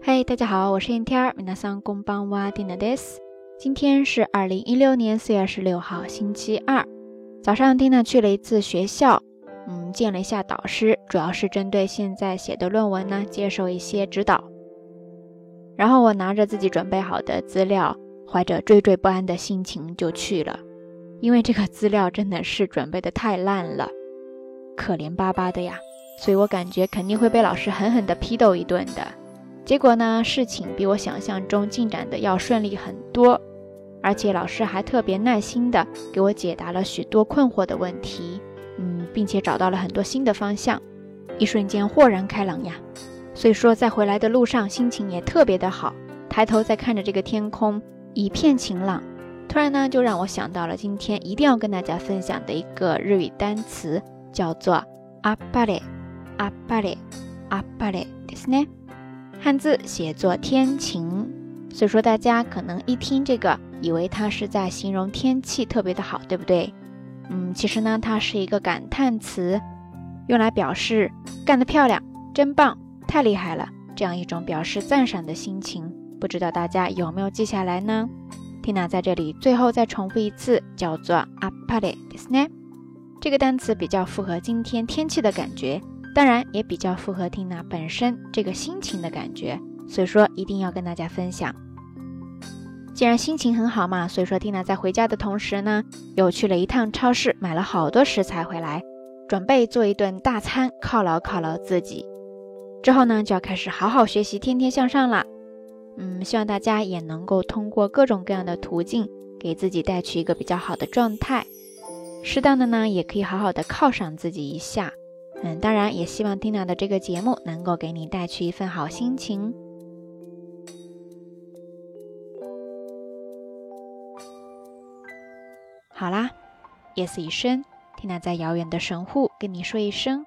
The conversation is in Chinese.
嗨，大家好，我是天天儿，皆さんこんばんは、ディナです。今天是二零一六年四月二十六号，星期二早上，蒂娜去了一次学校，嗯，见了一下导师，主要是针对现在写的论文呢，接受一些指导。然后我拿着自己准备好的资料，怀着惴惴不安的心情就去了，因为这个资料真的是准备的太烂了，可怜巴巴的呀，所以我感觉肯定会被老师狠狠的批斗一顿的。 结果呢，事情比我想象中进展的要顺利很多，而且老师还特别耐心的给我解答了许多困惑的问题，嗯，并且找到了很多新的方向，一瞬间豁然开朗呀。所以说，在回来的路上心情也特别的好，抬头再看着这个天空，一片晴朗，突然呢，就让我想到了今天一定要跟大家分享的一个日语单词，叫做阿巴雷，阿巴雷，阿巴雷，ですね。 汉字写作天晴，所以说大家可能一听这个，以为它是在形容天气特别的好，对不对？嗯，其实呢，它是一个感叹词，用来表示干得漂亮、真棒、太厉害了这样一种表示赞赏的心情。不知道大家有没有记下来呢？Tina 在这里最后再重复一次，叫做阿帕雷迪斯奈。这个单词比较符合今天天气的感觉。当然也比较符合缇娜本身这个心情的感觉，所以说一定要跟大家分享。既然心情很好嘛，所以说缇娜在回家的同时呢，又去了一趟超市，买了好多食材回来，准备做一顿大餐犒劳犒劳自己。之后呢，就要开始好好学习，天天向上了。嗯，希望大家也能够通过各种各样的途径，给自己带去一个比较好的状态。适当的呢，也可以好好的犒赏自己一下。嗯，当然也希望 Tina 的这个节目能够给你带去一份好心情。好啦，夜色已深，Tina 在遥远的神户跟你说一声